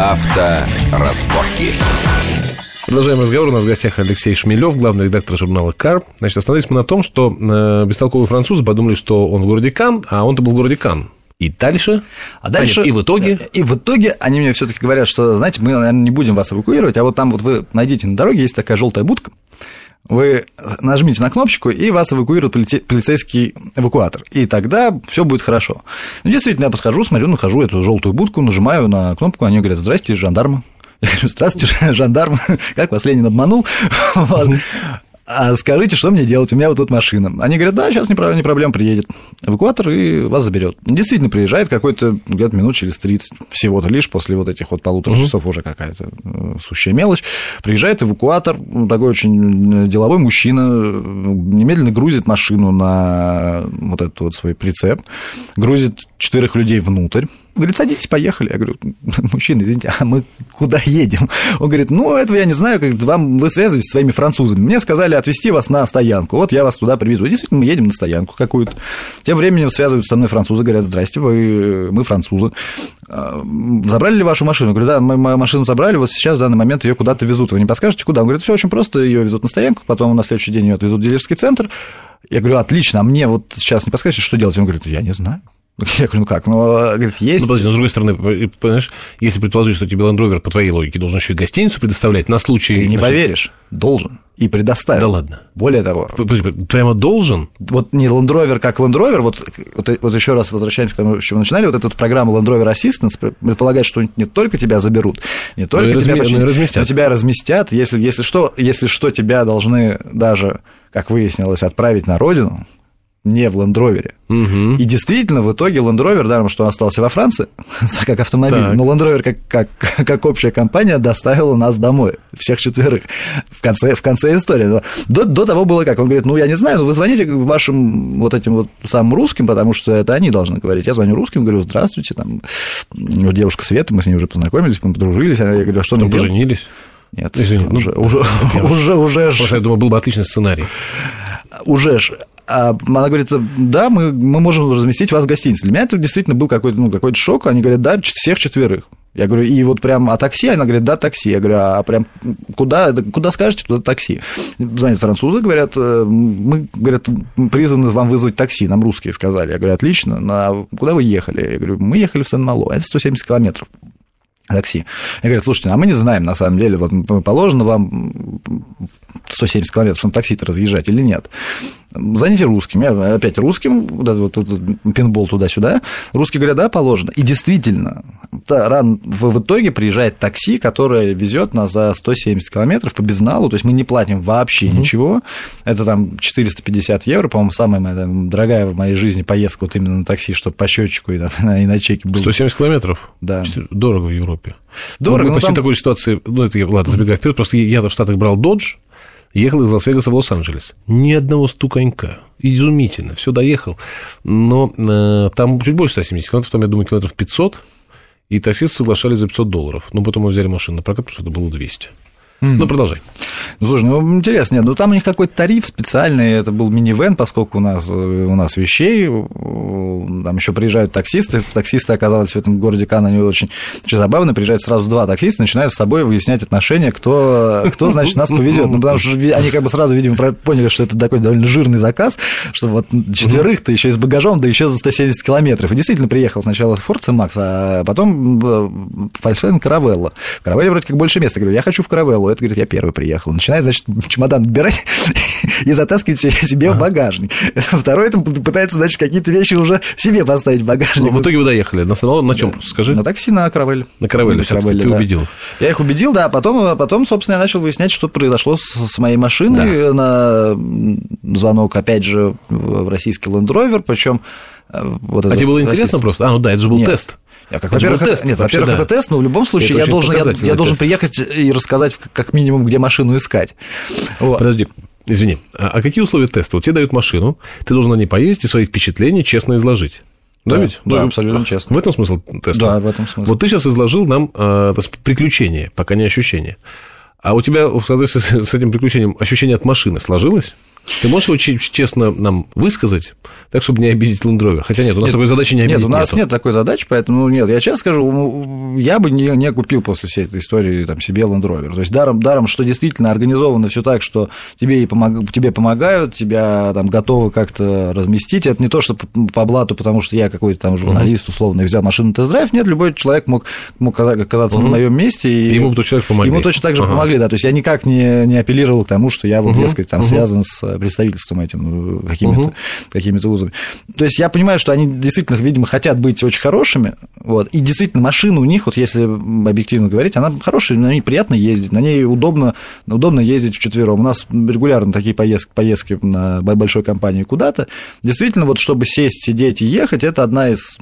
Авторазборки. Продолжаем разговор. У нас в гостях Алексей Шмелев, главный редактор журнала «Кар». Значит, остановились мы на том, что э, бестолковые французы подумали, что он в городе Кан, а он-то был в городе Кан. И дальше? А дальше... А нет, и в итоге? И в итоге они мне все таки говорят, что, знаете, мы, наверное, не будем вас эвакуировать, а вот там вот вы найдите на дороге, есть такая желтая будка, вы нажмите на кнопочку, и вас эвакуирует полицейский эвакуатор. И тогда все будет хорошо. Ну, действительно, я подхожу, смотрю, нахожу эту желтую будку, нажимаю на кнопку, они говорят, здрасте, жандармы. Я говорю, здравствуйте, жандарм, как вас Ленин обманул? А скажите, что мне делать, у меня вот тут машина. Они говорят, да, сейчас не проблема, приедет эвакуатор и вас заберет. Действительно, приезжает какой-то где-то минут через 30, всего-то лишь после вот этих вот полутора угу. часов уже какая-то э, сущая мелочь. Приезжает эвакуатор, такой очень деловой мужчина, немедленно грузит машину на вот этот вот свой прицеп, грузит четырех людей внутрь, Говорит, садитесь, поехали. Я говорю, мужчина, извините, а мы куда едем? Он говорит, ну, этого я не знаю, как вам вы связывались с своими французами. Мне сказали отвезти вас на стоянку. Вот я вас туда привезу. Действительно, мы едем на стоянку какую-то. Тем временем связываются со мной французы, говорят, здрасте, вы, мы французы. А, забрали ли вашу машину? Я говорю, да, мы машину забрали, вот сейчас в данный момент ее куда-то везут. Вы не подскажете, куда? Он говорит, все очень просто, ее везут на стоянку, потом на следующий день ее отвезут в дилерский центр. Я говорю, отлично, а мне вот сейчас не подскажете, что делать? Он говорит, я не знаю. Я говорю, ну как? Ну, говорит, есть. Ну, подожди, но с другой стороны, понимаешь, если предположить, что тебе Land Rover, по твоей логике, должен еще и гостиницу предоставлять на случай... Ты не значит... поверишь, должен. И предоставил. Да ладно. Более того. Подожди, прямо должен? Вот не Land Rover как Land Rover, вот, вот, вот еще раз возвращаемся к тому, с чего мы начинали, вот эта программа Land Rover Assistance предполагает, что не только тебя заберут, не только но тебя, разми... почти, разместят. но тебя разместят, если, если, что, если что, тебя должны даже как выяснилось, отправить на родину, не в Лендровере. Угу. И действительно, в итоге Land Rover, даром, что он остался во Франции, как автомобиль, так. но Land Rover как, как, как общая компания доставила нас домой, всех четверых, в конце, в конце истории. Но до, до того было как? Он говорит, ну, я не знаю, но вы звоните вашим вот этим вот самым русским, потому что это они должны говорить. Я звоню русским, говорю, здравствуйте, там, девушка Света, мы с ней уже познакомились, мы подружились, я говорю, «А что мы поженились? Нет, Извини, уже, ну, уже, уже, уже, уже. Я думаю, был бы отличный сценарий. Уже а она говорит, да, мы, мы можем разместить вас в гостинице. Для меня это действительно был какой-то ну, какой шок. Они говорят, да, всех четверых. Я говорю, и вот прям, а такси? Она говорит, да, такси. Я говорю, а прям куда, куда скажете, туда такси. Звонят французы, говорят, э, мы, говорят, призваны вам вызвать такси, нам русские сказали. Я говорю, отлично, на куда вы ехали? Я говорю, мы ехали в Сен-Мало, это 170 километров такси. Я говорю, слушайте, а мы не знаем, на самом деле, вот положено вам 170 километров на такси-то разъезжать или нет. Звоните русским. Я опять русским, вот этот вот, пинбол туда-сюда. Русские говорят, да, положено. И действительно, ран, в, итоге приезжает такси, которое везет нас за 170 километров по безналу, то есть мы не платим вообще угу. ничего. Это там 450 евро, по-моему, самая моя там, дорогая в моей жизни поездка вот именно на такси, чтобы по счетчику и, на, и на чеке было. 170 километров? Да. Дорого в Европе. Дорого. Ну, почти там... такой ситуации, ну, это, ладно, забегая вперед, просто я в Штатах брал Dodge, ехал из Лас-Вегаса в Лос-Анджелес. Ни одного стуканька. Изумительно. Все доехал. Но э, там чуть больше 170 километров, там, я думаю, километров 500. И таксисты соглашались за 500 долларов. Но потом мы взяли машину на прокат, потому что это было 200. Mm. Ну, продолжай. Ну, слушай, ну, интересно, нет, ну, там у них какой-то тариф специальный, это был минивэн, поскольку у нас, у нас вещей, там еще приезжают таксисты, таксисты оказались в этом городе Кан, они очень, очень забавно, приезжают сразу два таксиста, начинают с собой выяснять отношения, кто, кто значит, нас повезет, ну, потому что они как бы сразу, видимо, поняли, что это такой довольно жирный заказ, что вот четверых-то еще и с багажом, да еще за 170 километров, и действительно приехал сначала Форд Макс, а потом Volkswagen Caravella. В Caravella вроде как больше места, говорю, я хочу в Caravella, это, говорит, я первый приехал. Начинает, значит, чемодан отбирать и затаскивать себе в багажник. Второй там пытается, значит, какие-то вещи уже себе поставить в багажник. Ну, в итоге вы доехали. На, на, на чем, скажи? На такси на Каравель. На Каравель, на Каравель, ты убедил. Я их убедил, да, а потом, а потом, собственно, я начал выяснять, что произошло с, моей машиной на звонок, опять же, в российский Land Rover, причем э, вот а тебе было интересно просто? А, ну да, это же был Нет. тест. Как, во-первых, это, нет, во-первых, да. это тест, но в любом случае я должен, я, я должен приехать и рассказать как минимум, где машину искать. Вот. Подожди, извини, а, а какие условия теста? Вот тебе дают машину, ты должен на ней поездить и свои впечатления честно изложить. Да, да ведь? Да, да, абсолютно честно. В этом смысл теста? Да, в этом смысл. Вот ты сейчас изложил нам э, приключения, пока не ощущения. А у тебя в соответствии с этим приключением ощущение от машины сложилось? Ты можешь его честно нам высказать, так, чтобы не обидеть Rover? Хотя нет, у нас нет, такой задачи не обидеть Нет, у нас нету. нет такой задачи, поэтому нет. Я честно скажу, я бы не, не купил после всей этой истории там, себе Rover. То есть даром, даром, что действительно организовано все так, что тебе, и помог, тебе помогают, тебя там готовы как-то разместить. Это не то, что по блату, потому что я какой-то там журналист, условно, взял машину тест-драйв. Нет, любой человек мог, мог оказаться угу. на моем месте. И ему бы человек помогли. Ему точно так же ага. помогли, да. То есть я никак не, не апеллировал к тому, что я вот, угу. дескать, там угу. связан с представительством этим, э, какими-то угу. какими вузами. То есть я понимаю, что они действительно, видимо, хотят быть очень хорошими, вот, и действительно машина у них, вот если объективно говорить, она хорошая, на ней приятно ездить, на ней удобно, удобно ездить вчетвером. У нас регулярно такие поездки, поездки на большой компании куда-то. Действительно, вот чтобы сесть, сидеть и ехать, это одна из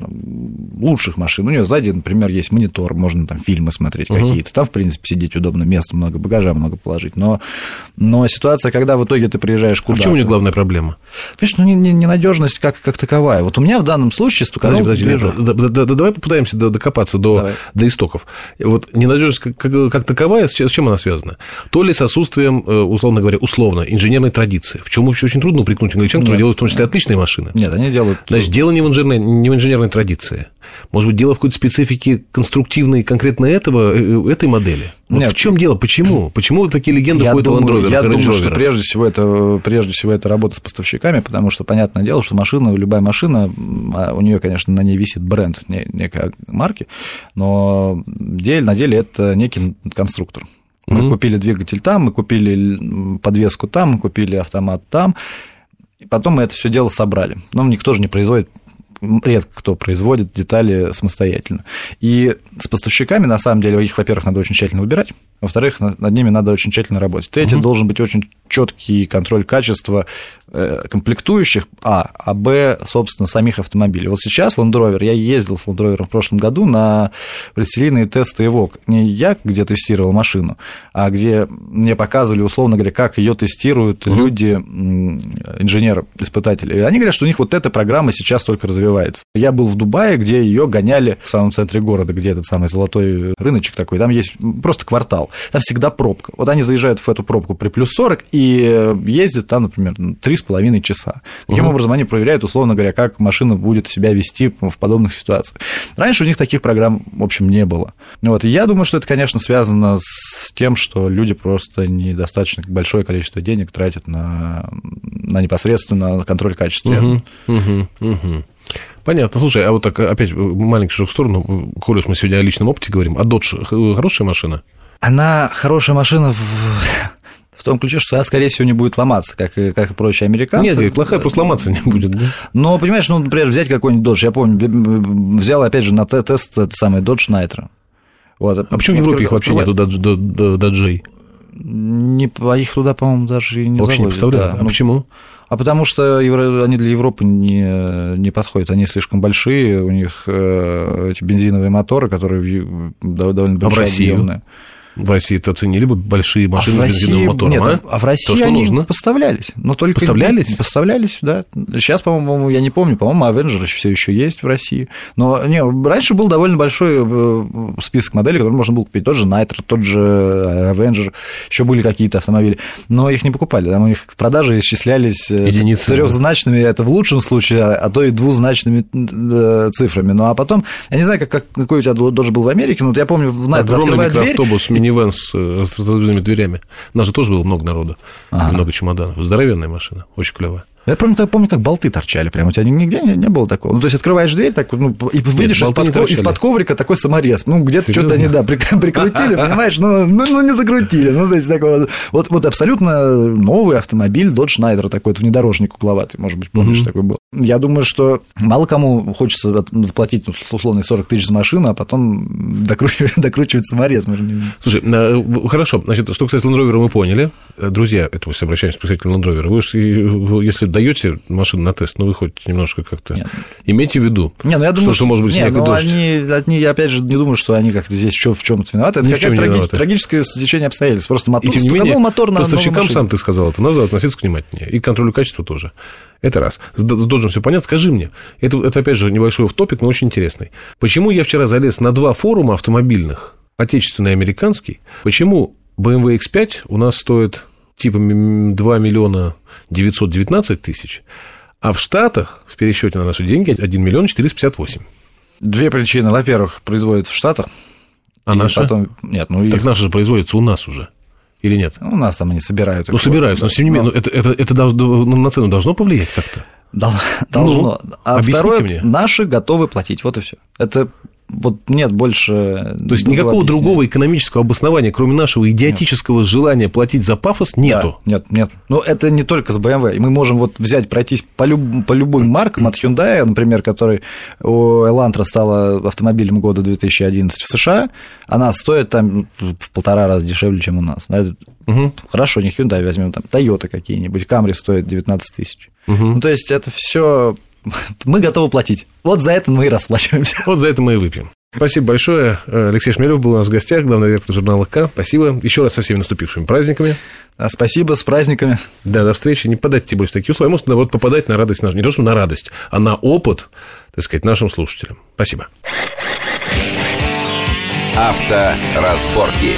лучших машин. У нее сзади, например, есть монитор, можно там фильмы смотреть угу. какие-то. Там, в принципе, сидеть удобно, места много, багажа много положить. Но, но ситуация, когда в итоге ты приезжаешь куда-то... А в чем у них главная проблема? Понимаешь, ну, ненадежность как, как таковая. Вот у меня в данном случае стуканул подожди, подожди, да, да, да, Давай попытаемся докопаться до, до истоков. Вот ненадежность как, как, как таковая, с чем она связана? То ли с отсутствием, э, условно говоря, условно, инженерной традиции, в чем очень трудно упрекнуть англичан, которые делают в том числе отличные машины. Нет, они делают... Значит, дело не в инженерной, не в инженерной традиции. Может быть, дело в какой-то специфике конструктивной конкретно этого, э, этой модели? Вот Нет. в чем дело? Почему? Почему такие легенды я ходят Land Rover, Я думаю, что прежде всего, это, прежде всего это работа с поставщиками, потому что, понятное дело, что машина, любая машина, а у нее, конечно, на ней висит бренд некой марки, но деле, на деле это некий конструктор. Мы mm-hmm. купили двигатель там, мы купили подвеску там, мы купили автомат там, и потом мы это все дело собрали. Но никто же не производит редко кто производит детали самостоятельно. И с поставщиками, на самом деле, их, во-первых, надо очень тщательно выбирать, во-вторых, над ними надо очень тщательно работать. Третье, угу. должен быть очень четкий контроль качества э, комплектующих, а, а, б, собственно, самих автомобилей. Вот сейчас Land Rover, я ездил с Land Rover в прошлом году на предсерийные тесты Evoque. Не я где тестировал машину, а где мне показывали, условно говоря, как ее тестируют угу. люди, инженеры-испытатели. И они говорят, что у них вот эта программа сейчас только развивается. Я был в Дубае, где ее гоняли в самом центре города, где этот самый золотой рыночек такой. Там есть просто квартал там всегда пробка. Вот они заезжают в эту пробку при плюс 40 и ездят там, например, 3,5 часа. Таким угу. образом, они проверяют, условно говоря, как машина будет себя вести в подобных ситуациях. Раньше у них таких программ, в общем, не было. Вот. И я думаю, что это, конечно, связано с тем, что люди просто недостаточно большое количество денег тратят на, на непосредственно контроль качества. Угу, угу, угу. Понятно. Слушай, а вот так опять маленький шаг в сторону, коль уж мы сегодня о личном опыте говорим, а Dodge хорошая машина? Она хорошая машина в, в том ключе, что она, скорее всего, не будет ломаться, как и, как и прочие американцы. Нет, плохая просто ломаться не будет. Да? Но, понимаешь, ну, например, взять какой-нибудь Dodge, я помню, взял, опять же, на тест этот самый Dodge Nitro. Вот. А почему в Европе их вообще нету доджей? Не, а их туда, по-моему, даже и не Вообще завозят. не поставляют? Да. А ну, почему? А потому что они для Европы не, не подходят, они слишком большие, у них э, эти бензиновые моторы, которые довольно большие, а в Россию? объемные. В России это оценили бы большие машины а с бензиновым мотором, нет, а? а в России То, что они нужно? поставлялись. Но только поставлялись? Поставлялись, да. Сейчас, по-моему, я не помню, по-моему, Avenger все еще есть в России. Но не, раньше был довольно большой э, список моделей, которые можно было купить. Тот же Nitro, тот же Avenger, еще были какие-то автомобили. Но их не покупали. Там у них продажи исчислялись э, Единицы, трехзначными, это в лучшем случае, а то и двузначными э, цифрами. Ну а потом, я не знаю, как, какой у тебя Dodge был в Америке, но я помню, в Nitro открывая дверь... автобус, мини минивэн с раздвижными дверями. У нас же тоже было много народу, ага. много чемоданов. Здоровенная машина, очень клевая. Я помню, я помню, как болты торчали прямо. У тебя нигде не, не было такого. Ну, то есть открываешь дверь, так, ну, и видишь из-под, из-под коврика такой саморез. Ну, где-то что-то они, да, прикрутили, понимаешь, ну, ну, ну, не закрутили. Ну, то есть такого, вот, вот абсолютно новый автомобиль Dodge Schneider такой, вот внедорожник угловатый, может быть, помнишь, mm-hmm. такой был. Я думаю, что мало кому хочется заплатить ну, условно 40 тысяч за машину, а потом докручивать, докручивать саморез. Слушай, хорошо, значит, что кстати Land Rover мы поняли. Друзья, это мы обращаемся к представителям Land Rover. Вы, если даете машину на тест, ну вы хоть немножко как-то Нет. имейте в виду, не, ну, я думаю, что, что, может быть не, ну, Они, они, я опять же не думаю, что они как-то здесь в чем-то виноваты. Это какое-то траги... трагическое стечение обстоятельств. Просто мотор, и тем не менее, мотор на поставщикам сам ты сказал это, надо относиться внимательнее. И к контролю качества тоже. Это раз. С Доджем все понятно. Скажи мне, это, это опять же небольшой топик, но очень интересный. Почему я вчера залез на два форума автомобильных, отечественный и американский, почему BMW X5 у нас стоит типа 2 миллиона 919 тысяч, а в Штатах в пересчете на наши деньги 1 миллион 458. Две причины. Во-первых, производят в Штатах. А наши? Потом... Нет, ну Так наши же производятся у нас уже. Или нет? У нас там они собирают. Ну, собираются, но тем не менее, но... это, это, это должно, на цену должно повлиять как-то? Должно. Ну, а второе, мне. наши готовы платить, вот и все. Это вот нет больше... То есть никакого объяснения. другого экономического обоснования, кроме нашего идиотического нет. желания платить за пафос, нету? Да, нет, нет. Но это не только с BMW. Мы можем вот взять, пройтись по, люб, по любым маркам, от Hyundai, например, который у Elantra стала автомобилем года 2011 в США, она стоит там в полтора раза дешевле, чем у нас. Угу. Хорошо, не Hyundai возьмем, там Toyota какие-нибудь, Camry стоит 19 тысяч. Угу. Ну, то есть это все мы готовы платить. Вот за это мы и расплачиваемся. Вот за это мы и выпьем. Спасибо большое. Алексей Шмелев был у нас в гостях, главный редактор журнала К. Спасибо. Еще раз со всеми наступившими праздниками. А, спасибо, с праздниками. Да, до встречи. Не подайте больше такие условия. Может, наоборот, попадать на радость, не то, что на радость, а на опыт, так сказать, нашим слушателям. Спасибо. Авторазборки.